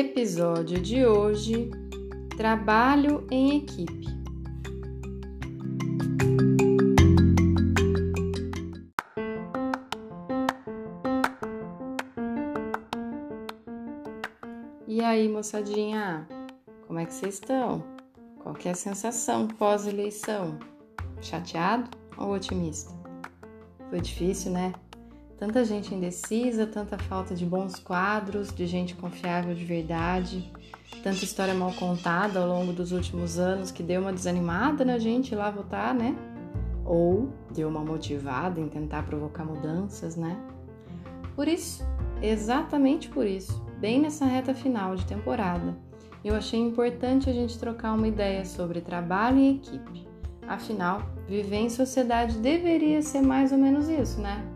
Episódio de hoje: Trabalho em equipe. E aí, moçadinha, como é que vocês estão? Qual é a sensação pós-eleição? Chateado ou otimista? Foi difícil, né? Tanta gente indecisa, tanta falta de bons quadros, de gente confiável de verdade, tanta história mal contada ao longo dos últimos anos que deu uma desanimada na gente lá votar, né? Ou deu uma motivada em tentar provocar mudanças, né? Por isso, exatamente por isso, bem nessa reta final de temporada, eu achei importante a gente trocar uma ideia sobre trabalho em equipe. Afinal, viver em sociedade deveria ser mais ou menos isso, né?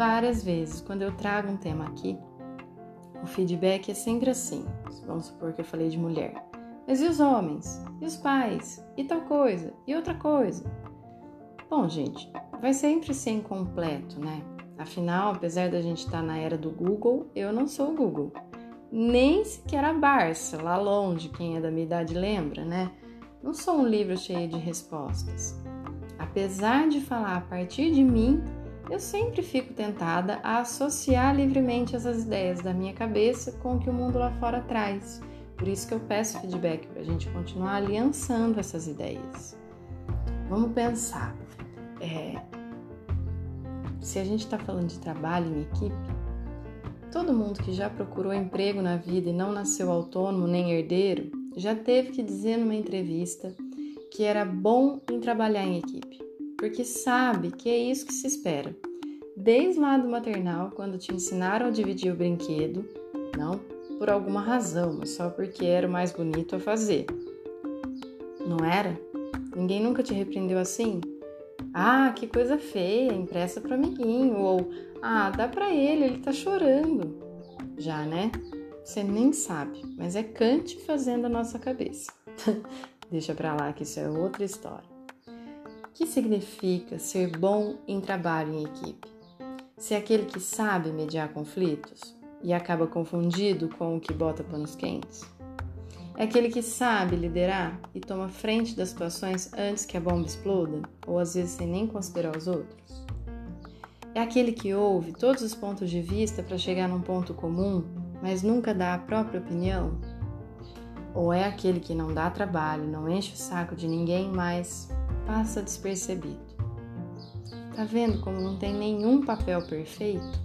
Várias vezes. Quando eu trago um tema aqui, o feedback é sempre assim. Vamos supor que eu falei de mulher. Mas e os homens? E os pais? E tal coisa? E outra coisa? Bom, gente, vai sempre ser incompleto, né? Afinal, apesar da gente estar na era do Google, eu não sou o Google. Nem sequer a Barça, lá longe, quem é da minha idade lembra, né? Não sou um livro cheio de respostas. Apesar de falar a partir de mim, eu sempre fico tentada a associar livremente essas ideias da minha cabeça com o que o mundo lá fora traz. Por isso que eu peço feedback para a gente continuar aliançando essas ideias. Vamos pensar. É, se a gente está falando de trabalho em equipe, todo mundo que já procurou emprego na vida e não nasceu autônomo nem herdeiro já teve que dizer numa entrevista que era bom em trabalhar em equipe porque sabe que é isso que se espera. Desde lá do maternal, quando te ensinaram a dividir o brinquedo, não por alguma razão, mas só porque era o mais bonito a fazer. Não era? Ninguém nunca te repreendeu assim? Ah, que coisa feia, empresta pro amiguinho. Ou, ah, dá pra ele, ele tá chorando. Já, né? Você nem sabe, mas é Kant fazendo a nossa cabeça. Deixa pra lá que isso é outra história que significa ser bom em trabalho em equipe? Ser aquele que sabe mediar conflitos e acaba confundido com o que bota panos quentes? É aquele que sabe liderar e toma frente das situações antes que a bomba exploda, ou às vezes sem nem considerar os outros? É aquele que ouve todos os pontos de vista para chegar num ponto comum, mas nunca dá a própria opinião? Ou é aquele que não dá trabalho, não enche o saco de ninguém, mas passa despercebido. Tá vendo como não tem nenhum papel perfeito?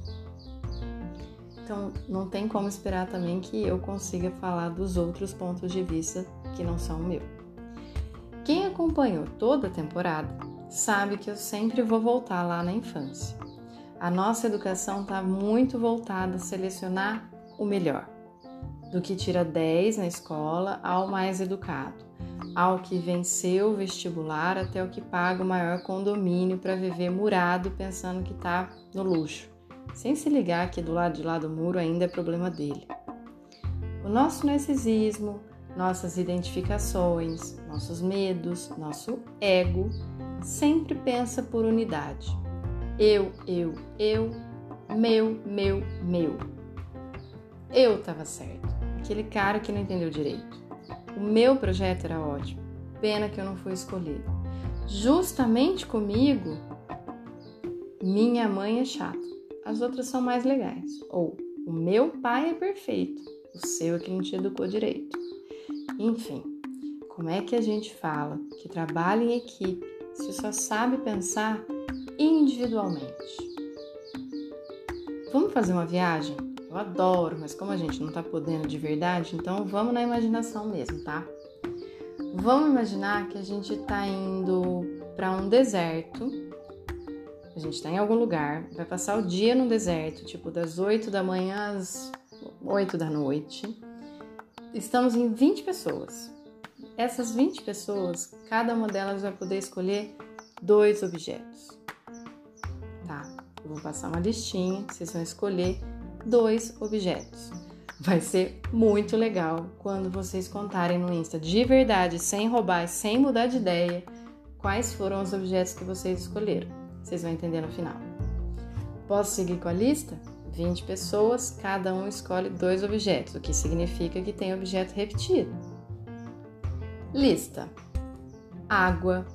Então, não tem como esperar também que eu consiga falar dos outros pontos de vista que não são o meu. Quem acompanhou toda a temporada sabe que eu sempre vou voltar lá na infância. A nossa educação está muito voltada a selecionar o melhor, do que tira 10 na escola ao mais educado ao que venceu o vestibular até o que paga o maior condomínio para viver murado pensando que está no luxo, sem se ligar que do lado de lá do muro ainda é problema dele. O nosso narcisismo, nossas identificações, nossos medos, nosso ego sempre pensa por unidade. Eu, eu, eu, meu, meu, meu. Eu estava certo. Aquele cara que não entendeu direito. O meu projeto era ótimo, pena que eu não fui escolhido. Justamente comigo, minha mãe é chata, as outras são mais legais. Ou o meu pai é perfeito, o seu é que não te educou direito. Enfim, como é que a gente fala que trabalha em equipe se só sabe pensar individualmente? Vamos fazer uma viagem? Eu adoro, mas como a gente não tá podendo de verdade, então vamos na imaginação mesmo, tá? Vamos imaginar que a gente tá indo para um deserto a gente está em algum lugar, vai passar o dia no deserto, tipo das 8 da manhã às 8 da noite. Estamos em 20 pessoas. Essas 20 pessoas, cada uma delas vai poder escolher dois objetos. Tá? Eu vou passar uma listinha, vocês vão escolher dois objetos. Vai ser muito legal quando vocês contarem no Insta de verdade, sem roubar, sem mudar de ideia, quais foram os objetos que vocês escolheram. Vocês vão entender no final. Posso seguir com a lista? 20 pessoas, cada um escolhe dois objetos, o que significa que tem objeto repetido. Lista: água,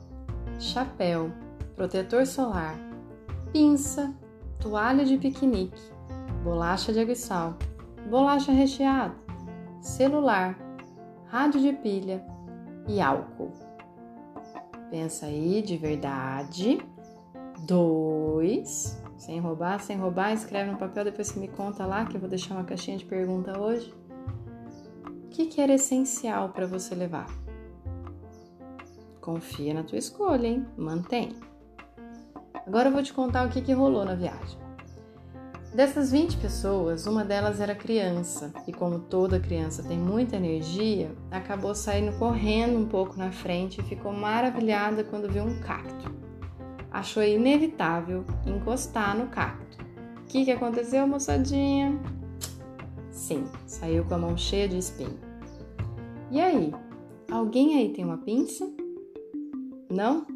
chapéu, protetor solar, pinça, toalha de piquenique, bolacha de água e sal, bolacha recheada, celular, rádio de pilha e álcool. Pensa aí de verdade. Dois. Sem roubar, sem roubar, escreve no papel, depois você me conta lá que eu vou deixar uma caixinha de pergunta hoje. O que, que era essencial para você levar? Confia na tua escolha, hein? Mantém. Agora eu vou te contar o que, que rolou na viagem. Dessas 20 pessoas, uma delas era criança, e como toda criança tem muita energia, acabou saindo correndo um pouco na frente e ficou maravilhada quando viu um cacto. Achou inevitável encostar no cacto. O que, que aconteceu, moçadinha? Sim, saiu com a mão cheia de espinho. E aí? Alguém aí tem uma pinça? Não?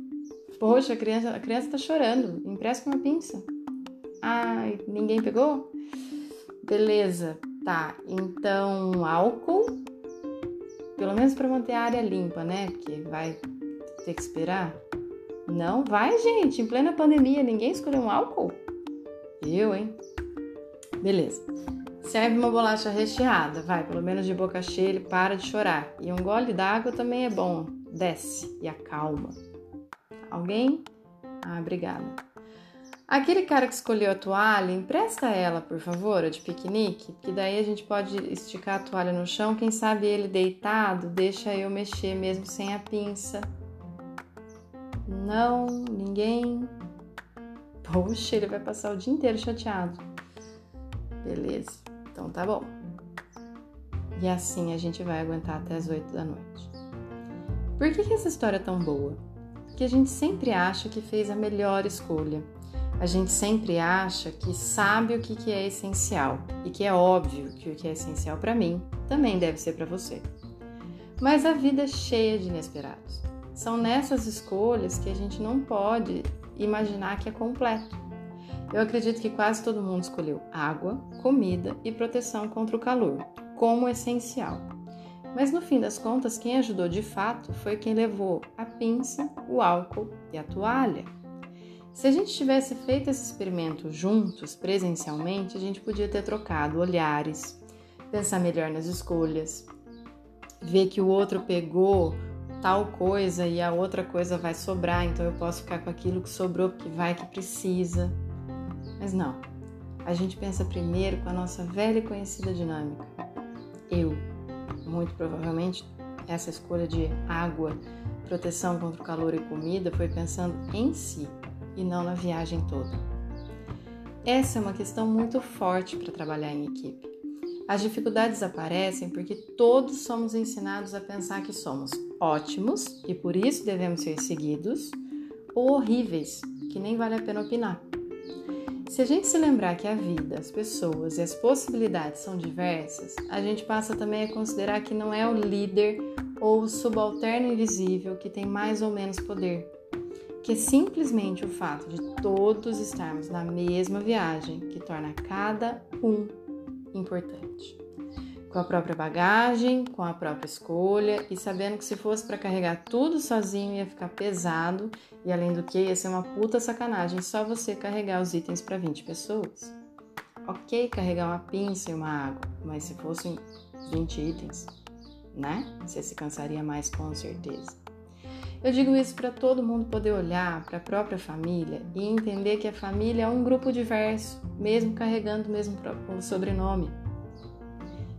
Poxa, a criança, a criança tá chorando. Empresta uma pinça. Ai, ninguém pegou? Beleza, tá. Então, álcool. Pelo menos para manter a área limpa, né? Porque vai ter que esperar. Não vai, gente. Em plena pandemia, ninguém escolheu um álcool? Eu, hein? Beleza. Serve uma bolacha recheada, vai, pelo menos de boca cheia ele para de chorar. E um gole d'água também é bom. Desce e acalma. Alguém? Ah, obrigada. Aquele cara que escolheu a toalha, empresta ela, por favor, a de piquenique, que daí a gente pode esticar a toalha no chão. Quem sabe ele deitado, deixa eu mexer mesmo sem a pinça. Não, ninguém. Poxa, ele vai passar o dia inteiro chateado. Beleza, então tá bom. E assim a gente vai aguentar até as 8 da noite. Por que, que essa história é tão boa? Porque a gente sempre acha que fez a melhor escolha a gente sempre acha que sabe o que, é essencial e que é óbvio que o que é essencial para mim também deve ser para você. Mas a vida é cheia de inesperados. São nessas escolhas que a gente não pode imaginar que é completo. Eu acredito que quase todo mundo escolheu água, comida e proteção contra o calor como essencial. Mas no fim das contas, quem ajudou de fato foi quem levou a pinça, o álcool e a toalha. Se a gente tivesse feito esse experimento juntos, presencialmente, a gente podia ter trocado olhares, pensar melhor nas escolhas, ver que o outro pegou tal coisa e a outra coisa vai sobrar, então eu posso ficar com aquilo que sobrou porque vai que precisa. Mas não. A gente pensa primeiro com a nossa velha e conhecida dinâmica. Eu, muito provavelmente, essa escolha de água, proteção contra o calor e comida foi pensando em si, e não na viagem toda. Essa é uma questão muito forte para trabalhar em equipe. As dificuldades aparecem porque todos somos ensinados a pensar que somos ótimos e por isso devemos ser seguidos, ou horríveis, que nem vale a pena opinar. Se a gente se lembrar que a vida, as pessoas e as possibilidades são diversas, a gente passa também a considerar que não é o líder ou o subalterno invisível que tem mais ou menos poder, que simplesmente o fato de todos estarmos na mesma viagem que torna cada um importante. Com a própria bagagem, com a própria escolha e sabendo que se fosse para carregar tudo sozinho ia ficar pesado e além do que ia ser uma puta sacanagem só você carregar os itens para 20 pessoas. Ok carregar uma pinça e uma água, mas se fossem 20 itens, né? Você se cansaria mais com certeza. Eu digo isso para todo mundo poder olhar para a própria família e entender que a família é um grupo diverso, mesmo carregando o mesmo sobrenome.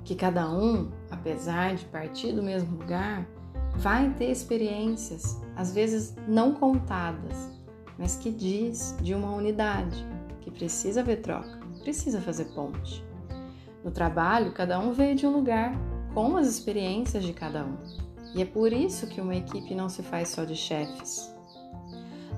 Que cada um, apesar de partir do mesmo lugar, vai ter experiências, às vezes não contadas, mas que diz de uma unidade, que precisa ver troca, precisa fazer ponte. No trabalho, cada um veio de um lugar, com as experiências de cada um. E é por isso que uma equipe não se faz só de chefes.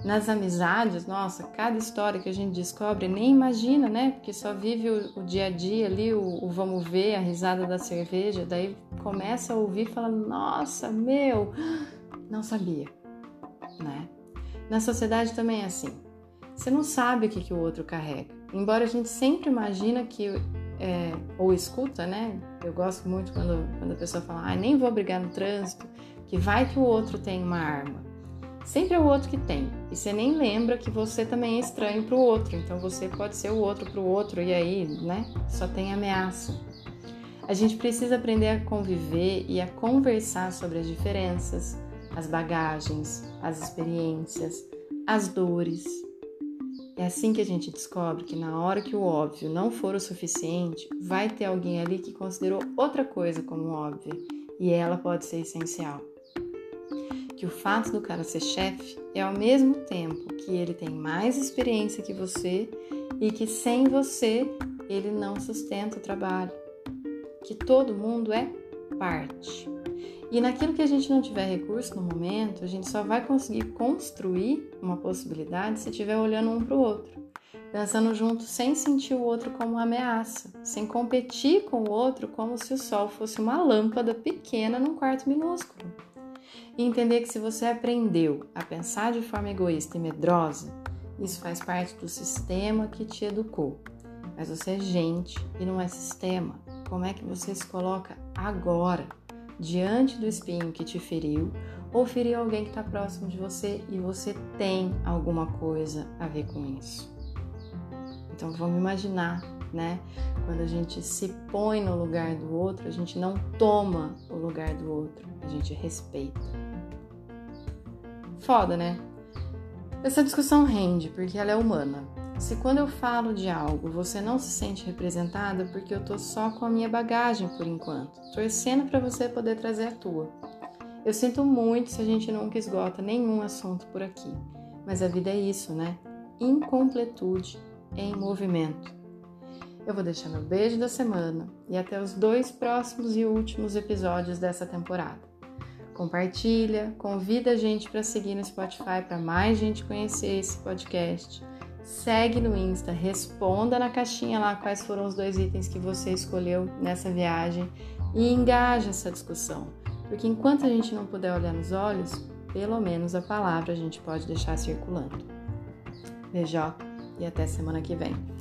Nas amizades, nossa, cada história que a gente descobre nem imagina, né? Porque só vive o, o dia a dia ali, o, o, vamos ver, a risada da cerveja, daí começa a ouvir e fala: Nossa, meu, não sabia, né? Na sociedade também é assim. Você não sabe o que, que o outro carrega. Embora a gente sempre imagina que, é, ou escuta, né? Eu gosto muito quando, quando a pessoa fala, ah, nem vou brigar no trânsito, que vai que o outro tem uma arma. Sempre é o outro que tem. E você nem lembra que você também é estranho para o outro. Então você pode ser o outro para o outro e aí, né? Só tem ameaça. A gente precisa aprender a conviver e a conversar sobre as diferenças, as bagagens, as experiências, as dores. É assim que a gente descobre que na hora que o óbvio não for o suficiente, vai ter alguém ali que considerou outra coisa como óbvia e ela pode ser essencial. Que o fato do cara ser chefe é ao mesmo tempo que ele tem mais experiência que você e que sem você ele não sustenta o trabalho. Que todo mundo é parte. E naquilo que a gente não tiver recurso no momento, a gente só vai conseguir construir uma possibilidade se estiver olhando um para o outro, pensando junto sem sentir o outro como uma ameaça, sem competir com o outro como se o sol fosse uma lâmpada pequena num quarto minúsculo. E entender que se você aprendeu a pensar de forma egoísta e medrosa, isso faz parte do sistema que te educou. Mas você é gente e não é sistema. Como é que você se coloca agora? Diante do espinho que te feriu ou feriu alguém que está próximo de você e você tem alguma coisa a ver com isso. Então vamos imaginar, né? Quando a gente se põe no lugar do outro, a gente não toma o lugar do outro, a gente respeita. Foda, né? Essa discussão rende porque ela é humana. Se quando eu falo de algo você não se sente representada, porque eu tô só com a minha bagagem por enquanto, torcendo para você poder trazer a tua. Eu sinto muito se a gente nunca esgota nenhum assunto por aqui, mas a vida é isso, né? Incompletude em movimento. Eu vou deixar meu beijo da semana e até os dois próximos e últimos episódios dessa temporada. Compartilha, convida a gente para seguir no Spotify para mais gente conhecer esse podcast segue no Insta, responda na caixinha lá quais foram os dois itens que você escolheu nessa viagem e engaja essa discussão. Porque enquanto a gente não puder olhar nos olhos, pelo menos a palavra a gente pode deixar circulando. Beijo e até semana que vem.